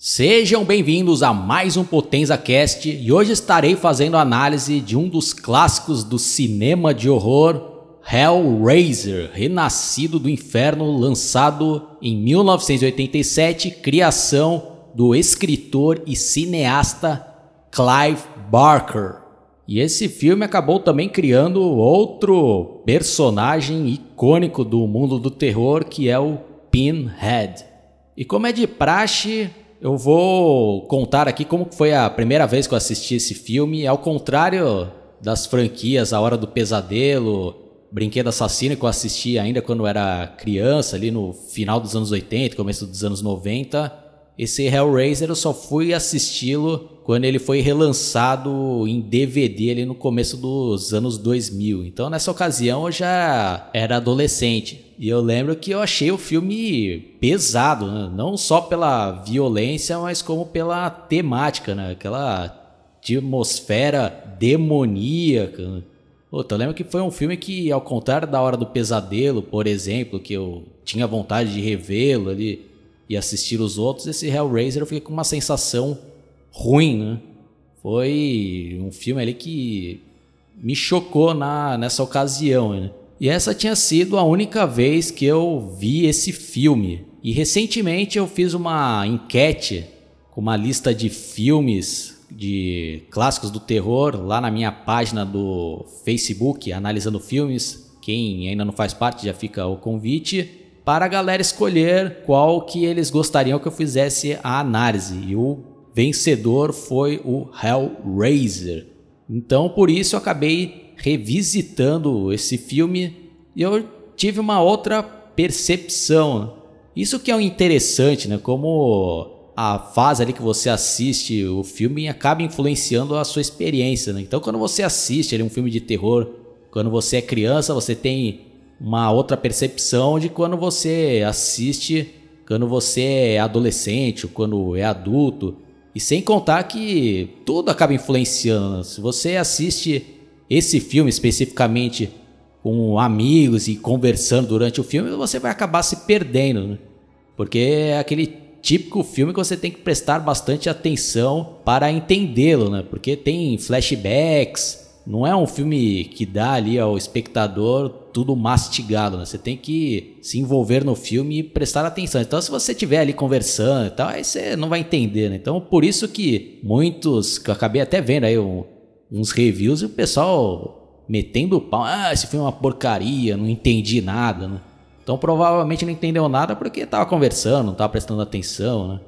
Sejam bem-vindos a mais um Potenza Cast e hoje estarei fazendo análise de um dos clássicos do cinema de horror, Hellraiser, Renascido do Inferno, lançado em 1987, criação do escritor e cineasta Clive Barker. E esse filme acabou também criando outro personagem icônico do mundo do terror, que é o Pinhead. E como é de praxe, eu vou contar aqui como foi a primeira vez que eu assisti esse filme. Ao contrário das franquias A Hora do Pesadelo, Brinquedo Assassino, que eu assisti ainda quando era criança, ali no final dos anos 80, começo dos anos 90. Esse Hellraiser eu só fui assisti-lo quando ele foi relançado em DVD ali no começo dos anos 2000. Então nessa ocasião eu já era adolescente. E eu lembro que eu achei o filme pesado, né? não só pela violência, mas como pela temática, né? Aquela atmosfera demoníaca. Puta, eu lembro que foi um filme que, ao contrário da Hora do Pesadelo, por exemplo, que eu tinha vontade de revê-lo ali, e assistir os outros, esse Hellraiser eu fiquei com uma sensação ruim, né? Foi um filme ali que me chocou na, nessa ocasião, né? E essa tinha sido a única vez que eu vi esse filme. E recentemente eu fiz uma enquete com uma lista de filmes de clássicos do terror lá na minha página do Facebook, analisando filmes. Quem ainda não faz parte já fica o convite para a galera escolher qual que eles gostariam que eu fizesse a análise. E o vencedor foi o Hellraiser. Então, por isso eu acabei revisitando esse filme e eu tive uma outra percepção. Isso que é o interessante, né? Como a fase ali que você assiste o filme acaba influenciando a sua experiência, né? Então, quando você assiste ali, um filme de terror, quando você é criança, você tem uma outra percepção de quando você assiste, quando você é adolescente, ou quando é adulto. E sem contar que tudo acaba influenciando. Se você assiste esse filme especificamente com amigos e conversando durante o filme, você vai acabar se perdendo, né? Porque é aquele típico filme que você tem que prestar bastante atenção para entendê-lo, né? Porque tem flashbacks, não é um filme que dá ali ao espectador tudo mastigado, né? Você tem que se envolver no filme e prestar atenção. Então, se você estiver ali conversando e tal, aí você não vai entender, né? Então, por isso que muitos, que eu acabei até vendo aí um, uns reviews e o pessoal metendo o pau, ah, esse filme é uma porcaria, não entendi nada, né? Então, provavelmente não entendeu nada porque estava conversando, não estava prestando atenção, né?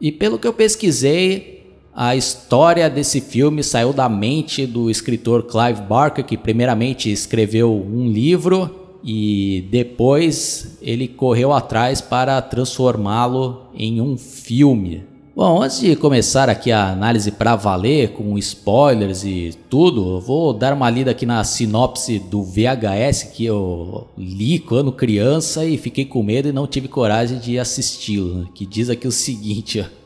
E pelo que eu pesquisei, a história desse filme saiu da mente do escritor Clive Barker, que primeiramente escreveu um livro e depois ele correu atrás para transformá-lo em um filme. Bom, antes de começar aqui a análise para valer, com spoilers e tudo, vou dar uma lida aqui na sinopse do VHS que eu li quando criança e fiquei com medo e não tive coragem de assisti-lo, que diz aqui o seguinte, ó.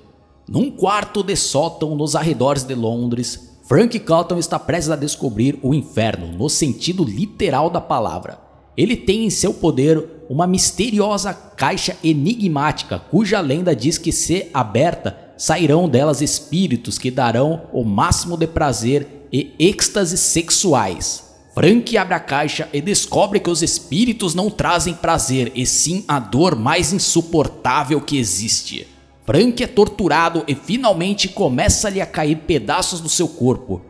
Num quarto de sótão nos arredores de Londres, Frank Cotton está prestes a descobrir o inferno no sentido literal da palavra. Ele tem em seu poder uma misteriosa caixa enigmática cuja lenda diz que, se aberta, sairão delas espíritos que darão o máximo de prazer e êxtases sexuais. Frank abre a caixa e descobre que os espíritos não trazem prazer, e sim a dor mais insuportável que existe. Frank é torturado e finalmente começa-lhe a cair pedaços do seu corpo.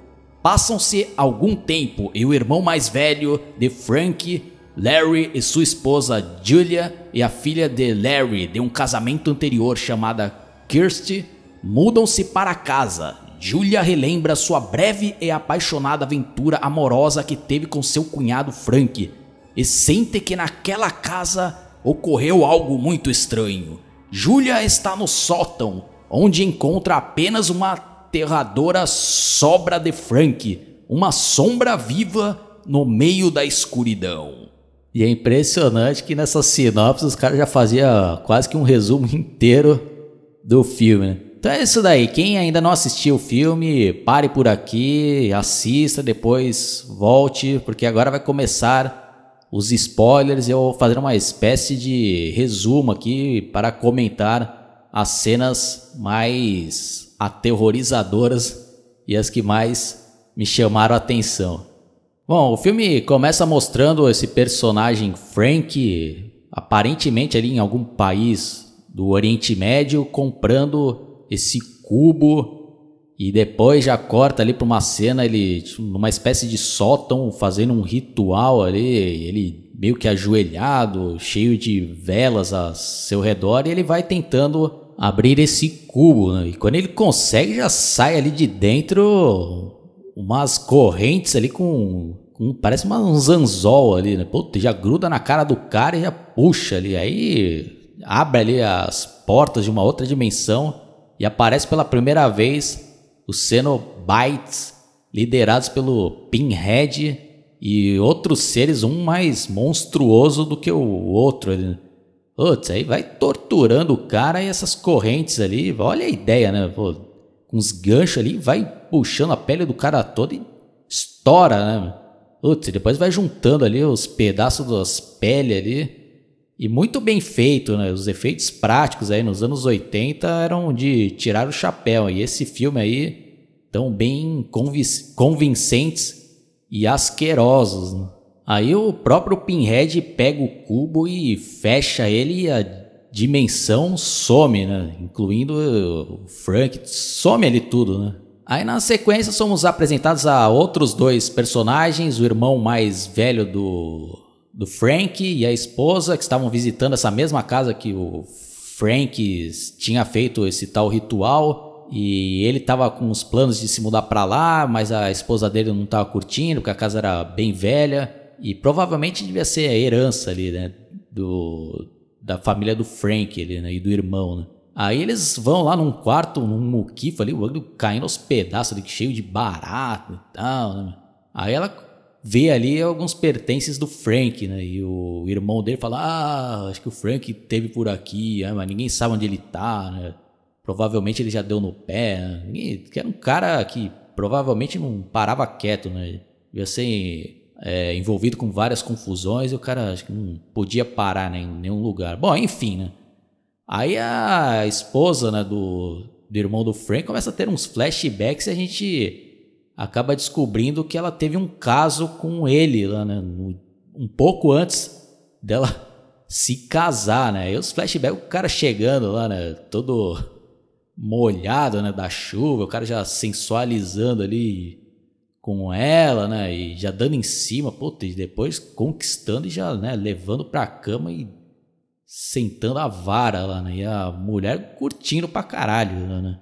Passam-se algum tempo e o irmão mais velho de Frank, Larry e sua esposa Julia e a filha de Larry de um casamento anterior chamada Kirsty mudam-se para casa. Julia relembra sua breve e apaixonada aventura amorosa que teve com seu cunhado Frank e sente que naquela casa ocorreu algo muito estranho. Julia está no sótão, onde encontra apenas uma aterradora sobra de Frank, uma sombra viva no meio da escuridão. E é impressionante que nessa sinopse os caras já faziam quase que um resumo inteiro do filme. Né? Então é isso daí. Quem ainda não assistiu o filme, pare por aqui, assista, depois volte, porque agora vai começar os spoilers, eu vou fazer uma espécie de resumo aqui para comentar as cenas mais aterrorizadoras e as que mais me chamaram a atenção. Bom, o filme começa mostrando esse personagem Frank, aparentemente ali em algum país do Oriente Médio, comprando esse cubo e depois já corta ali para uma cena ele tipo, numa espécie de sótão fazendo um ritual ali, ele meio que ajoelhado, cheio de velas a seu redor e ele vai tentando abrir esse cubo, né? E quando ele consegue, já sai ali de dentro umas correntes ali com, com parece uma, um zanzol ali, né? Puta, já gruda na cara do cara e já puxa ali. Aí abre ali as portas de uma outra dimensão e aparece pela primeira vez os Cenobites, liderados pelo Pinhead e outros seres, um mais monstruoso do que o outro. Putz, aí vai torturando o cara e essas correntes ali. Olha a ideia, né? Com os ganchos ali, vai puxando a pele do cara todo e estoura, né? Putz, depois vai juntando ali os pedaços das peles ali. E muito bem feito, né? Os efeitos práticos aí nos anos 80 eram de tirar o chapéu. E esse filme aí, tão bem convincentes e asquerosos. Né? Aí o próprio Pinhead pega o cubo e fecha ele e a dimensão some, né? Incluindo o Frank, some ali tudo, né? Aí na sequência somos apresentados a outros dois personagens, o irmão mais velho do, do Frank e a esposa que estavam visitando essa mesma casa que o Frank tinha feito esse tal ritual e ele estava com os planos de se mudar para lá, mas a esposa dele não estava curtindo, porque a casa era bem velha. E provavelmente devia ser a herança ali, né? Do, da família do Frank ali, né? E do irmão, né? Aí eles vão lá num quarto, num muquifo ali, o caindo aos pedaços ali, cheio de barato e tal, né? Aí ela vê ali alguns pertences do Frank, né? E o irmão dele fala: Ah, acho que o Frank teve por aqui, né? mas ninguém sabe onde ele tá, né? Provavelmente ele já deu no pé. Né? Era um cara que provavelmente não parava quieto, né? Ia ser é, envolvido com várias confusões e o cara acho que não podia parar né, em nenhum lugar. Bom, enfim, né? Aí a esposa né, do, do irmão do Frank começa a ter uns flashbacks e a gente acaba descobrindo que ela teve um caso com ele lá, né? Um pouco antes dela se casar, né? E os flashbacks, o cara chegando lá, né? Todo molhado, né? Da chuva, o cara já sensualizando ali com ela, né? E já dando em cima, puta, e depois conquistando e já, né, levando pra cama e sentando a vara lá, né? E a mulher curtindo pra caralho, né?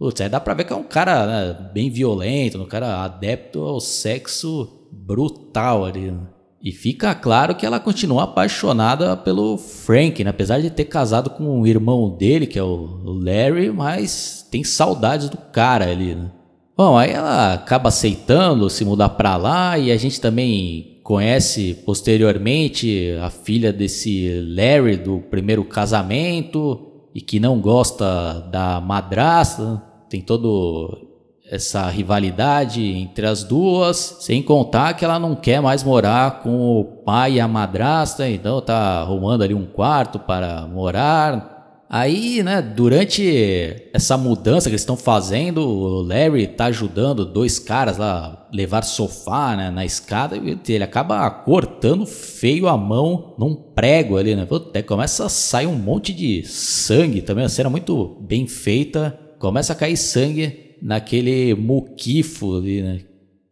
Putz, aí dá pra ver que é um cara né, bem violento, um cara adepto ao sexo brutal ali, né? E fica claro que ela continua apaixonada pelo Frank, né? apesar de ter casado com o irmão dele, que é o Larry, mas tem saudades do cara ali, né? Bom, aí ela acaba aceitando se mudar para lá e a gente também conhece posteriormente a filha desse Larry do primeiro casamento e que não gosta da madrasta. Tem todo essa rivalidade entre as duas, sem contar que ela não quer mais morar com o pai e a madrasta, então tá arrumando ali um quarto para morar. Aí, né, durante essa mudança que eles estão fazendo, o Larry tá ajudando dois caras lá levar sofá né, na escada e ele acaba cortando feio a mão num prego ali, né? Até começa a sair um monte de sangue também, a cena muito bem feita. Começa a cair sangue naquele muquifo ali, né?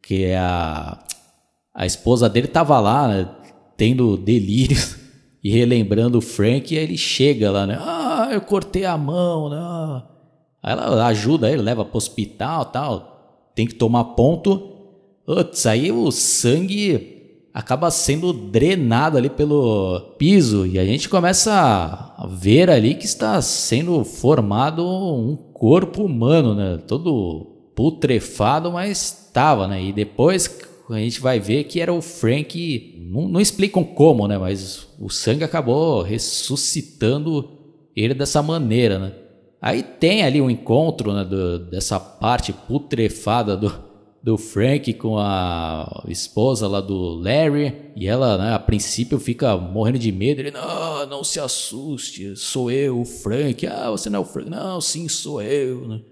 Que é a, a esposa dele tava lá, né, tendo delírios e relembrando o Frank, e aí ele chega lá, né? Ah, eu cortei a mão, né? Aí ela ajuda ele, leva pro hospital tal. Tem que tomar ponto. Putz, aí o sangue acaba sendo drenado ali pelo piso e a gente começa a ver ali que está sendo formado um corpo humano, né? Todo putrefado, mas estava, né? E depois a gente vai ver que era o Frank, não, não explicam como, né? Mas o sangue acabou ressuscitando ele dessa maneira, né? Aí tem ali um encontro né, do, dessa parte putrefada do, do Frank com a esposa lá do Larry. E ela, né, a princípio, fica morrendo de medo. Ele, não, não se assuste, sou eu, o Frank. Ah, você não é o Frank. Não, sim, sou eu. Né?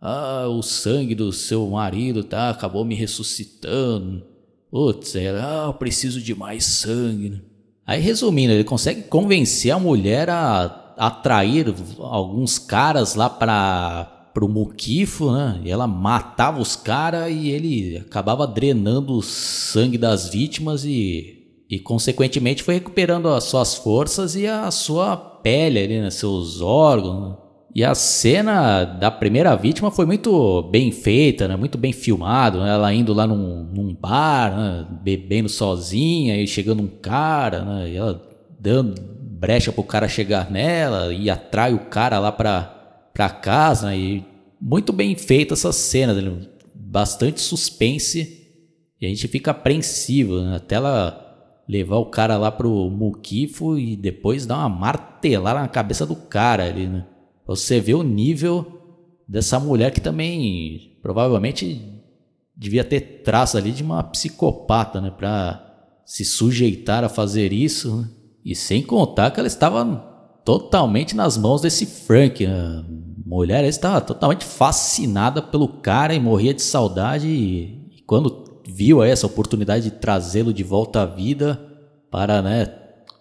Ah, o sangue do seu marido tá, acabou me ressuscitando. Putz, ela, ah, eu preciso de mais sangue. Né? Aí, resumindo, ele consegue convencer a mulher a atrair alguns caras lá para pro Mukifo, né? E ela matava os caras e ele acabava drenando o sangue das vítimas e, e consequentemente foi recuperando as suas forças e a sua pele ali, né? Seus órgãos. Né? E a cena da primeira vítima foi muito bem feita, né? muito bem filmado. Né? Ela indo lá num, num bar, né? bebendo sozinha, e chegando um cara, né? e ela dando brecha pro cara chegar nela e atrai o cara lá pra, para casa né? e muito bem feita essa cena, né? bastante suspense e a gente fica apreensivo né? até ela levar o cara lá pro Mukifo e depois dar uma martelada na cabeça do cara ali, né? Você vê o nível dessa mulher que também provavelmente devia ter traço ali de uma psicopata, né, para se sujeitar a fazer isso, né? e sem contar que ela estava totalmente nas mãos desse Frank. A mulher estava totalmente fascinada pelo cara e morria de saudade. E, e quando viu essa oportunidade de trazê-lo de volta à vida para né,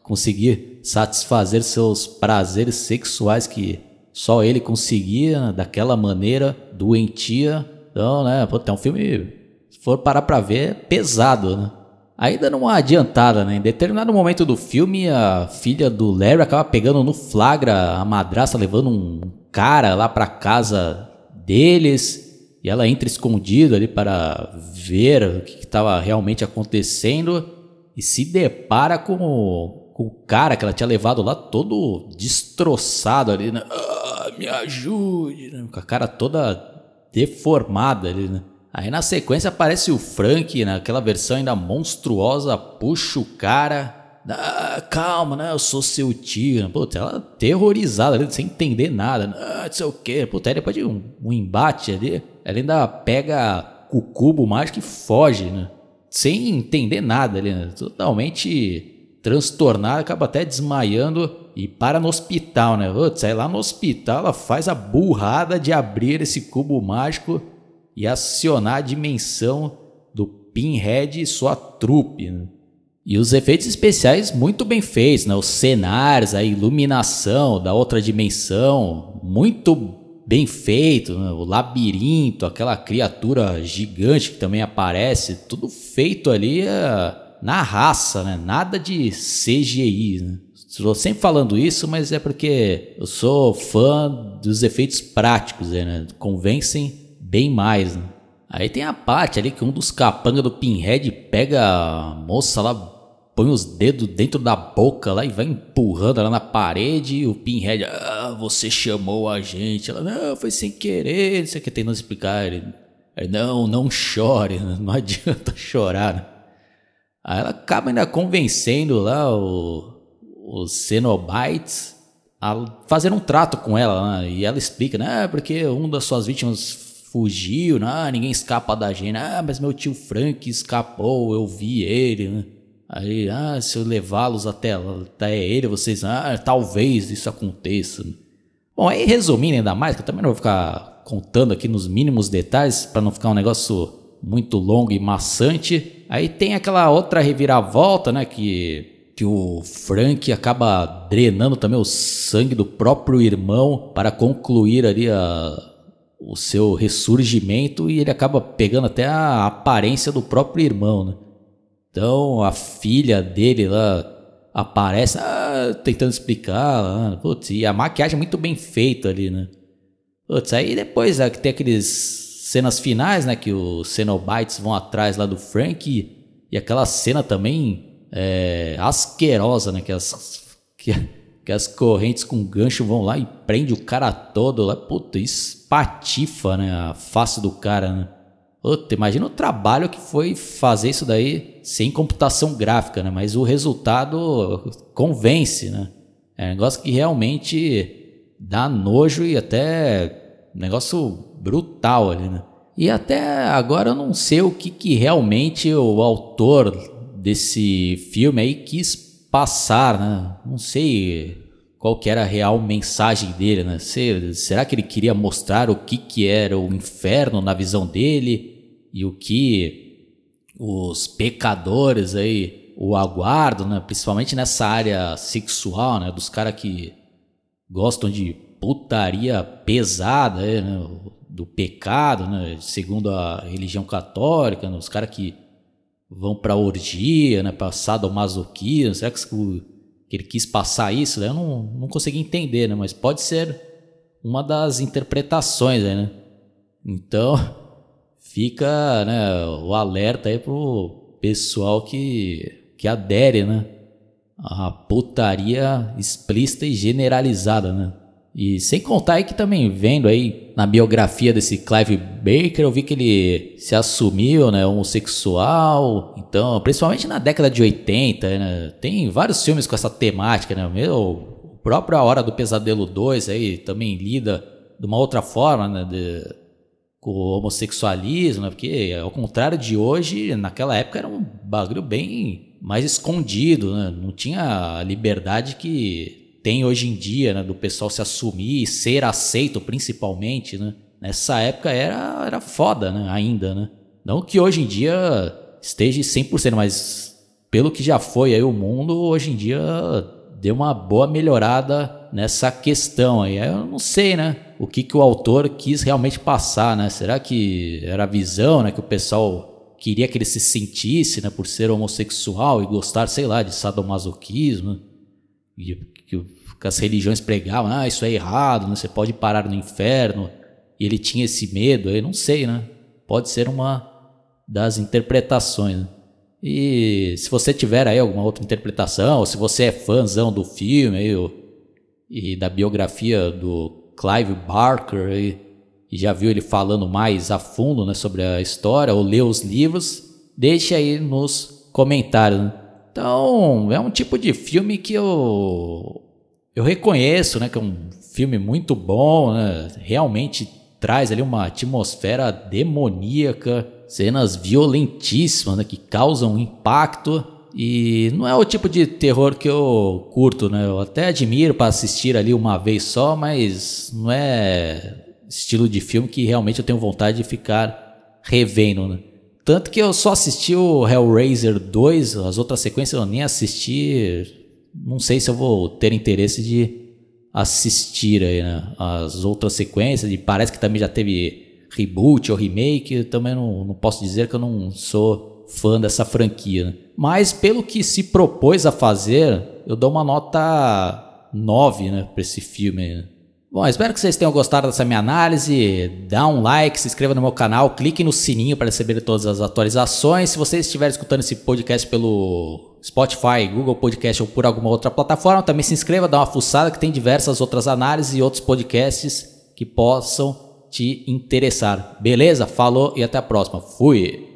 conseguir satisfazer seus prazeres sexuais que só ele conseguia daquela maneira doentia. Então, né, pô, tem um filme, se for parar pra ver, é pesado, né? Aí dando uma adiantada, né? Em determinado momento do filme, a filha do Larry acaba pegando no flagra a madrasta levando um cara lá pra casa deles. E ela entra escondida ali para ver o que estava realmente acontecendo. E se depara com o, com o cara que ela tinha levado lá todo destroçado ali, né? Ah, me ajude, né? Com a cara toda deformada ali, né? Aí na sequência aparece o Frank, naquela versão ainda monstruosa, puxa o cara. Ah, calma, né? Eu sou seu tio. Puta, ela terrorizada sem entender nada. Ah, não sei o quê. Puta, aí depois de um, um embate ali, ela ainda pega o cubo mágico e foge, né? Sem entender nada ali, né? Totalmente transtornada, acaba até desmaiando e para no hospital, né? Putz, aí lá no hospital ela faz a burrada de abrir esse cubo mágico e acionar a dimensão do Pinhead e sua trupe. Né? E os efeitos especiais muito bem feitos, né? os cenários, a iluminação da outra dimensão, muito bem feito, né? o labirinto, aquela criatura gigante que também aparece, tudo feito ali uh, na raça, né? nada de CGI. Né? Estou sempre falando isso, mas é porque eu sou fã dos efeitos práticos, né? convencem bem mais. Né? Aí tem a parte ali que um dos capangas do Pinhead pega a moça lá, põe os dedos dentro da boca lá e vai empurrando ela na parede. E o Pinhead, ah, você chamou a gente. Ela, não, foi sem querer. Não sei o que tentando explicar. Ele, não, não chore, não adianta chorar. Né? Aí ela acaba ainda convencendo lá o, Cenobites a fazer um trato com ela. Né? E ela explica, né? Porque um das suas vítimas fugiu, né? ah, ninguém escapa da gente, ah, mas meu tio Frank escapou, eu vi ele, né? Aí, ah, se eu levá-los até, até ele, vocês, ah, talvez isso aconteça. Bom, aí resumindo ainda mais, que eu também não vou ficar contando aqui nos mínimos detalhes para não ficar um negócio muito longo e maçante. Aí tem aquela outra reviravolta, né, que que o Frank acaba drenando também o sangue do próprio irmão para concluir ali a, o seu ressurgimento e ele acaba pegando até a aparência do próprio irmão, né? Então a filha dele lá aparece ah, tentando explicar, ah, putz, e a maquiagem é muito bem feita ali, né? Putz, aí depois é, tem aqueles cenas finais, né, que os Cenobites vão atrás lá do Frank e, e aquela cena também é, asquerosa, né, que as que, que as correntes com gancho vão lá e prende o cara todo lá, puta, espatifa, né, a face do cara, né? Puta, imagina o trabalho que foi fazer isso daí sem computação gráfica, né? Mas o resultado convence, né? É um negócio que realmente dá nojo e até negócio brutal ali, né? E até agora eu não sei o que, que realmente o autor desse filme aí quis passar, né? Não sei qual que era a real mensagem dele, né? Será que ele queria mostrar o que, que era o inferno na visão dele e o que os pecadores aí o aguardam, né? Principalmente nessa área sexual, né? Dos caras que gostam de putaria pesada, né? do pecado, né? segundo a religião católica, né? os caras que vão para orgia, né? para sadomasoquismo, será que, que ele quis passar isso? Eu não, não consegui entender, né? mas pode ser uma das interpretações, né? Então, fica né, o alerta aí pro pessoal que, que adere, né? A putaria explícita e generalizada, né? E sem contar aí que também vendo aí na biografia desse Clive Baker, eu vi que ele se assumiu, né, homossexual. Então, principalmente na década de 80, né, tem vários filmes com essa temática, né? Meu, o próprio A Hora do Pesadelo 2 aí também lida de uma outra forma, né, de, com o homossexualismo, né, porque ao contrário de hoje, naquela época era um bagulho bem mais escondido, né? Não tinha a liberdade que tem hoje em dia, né, do pessoal se assumir e ser aceito principalmente, né? Nessa época era, era foda, né, ainda, né? Não que hoje em dia esteja 100%, mas pelo que já foi aí o mundo, hoje em dia deu uma boa melhorada nessa questão aí. Eu não sei, né, o que, que o autor quis realmente passar, né? Será que era a visão, né, que o pessoal queria que ele se sentisse, né, por ser homossexual e gostar, sei lá, de sadomasoquismo? E que, que as religiões pregavam, ah, isso é errado, né? você pode parar no inferno. E ele tinha esse medo, eu não sei, né? Pode ser uma das interpretações. Né? E se você tiver aí alguma outra interpretação, ou se você é fãzão do filme aí, e da biografia do Clive Barker aí, e já viu ele falando mais a fundo né, sobre a história, ou leu os livros, deixe aí nos comentários. Né? Então, é um tipo de filme que eu eu reconheço, né, que é um filme muito bom, né? Realmente traz ali uma atmosfera demoníaca, cenas violentíssimas, né, que causam impacto e não é o tipo de terror que eu curto, né? Eu até admiro para assistir ali uma vez só, mas não é estilo de filme que realmente eu tenho vontade de ficar revendo, né? Tanto que eu só assisti o Hellraiser 2, as outras sequências eu nem assisti. Não sei se eu vou ter interesse de assistir aí, né? as outras sequências. E parece que também já teve reboot ou remake. Também não, não posso dizer que eu não sou fã dessa franquia. Né? Mas pelo que se propôs a fazer, eu dou uma nota 9 né, para esse filme. Né? Bom, espero que vocês tenham gostado dessa minha análise. Dá um like, se inscreva no meu canal, clique no sininho para receber todas as atualizações. Se você estiver escutando esse podcast pelo Spotify, Google Podcast ou por alguma outra plataforma, também se inscreva, dá uma fuçada que tem diversas outras análises e outros podcasts que possam te interessar. Beleza? Falou e até a próxima. Fui!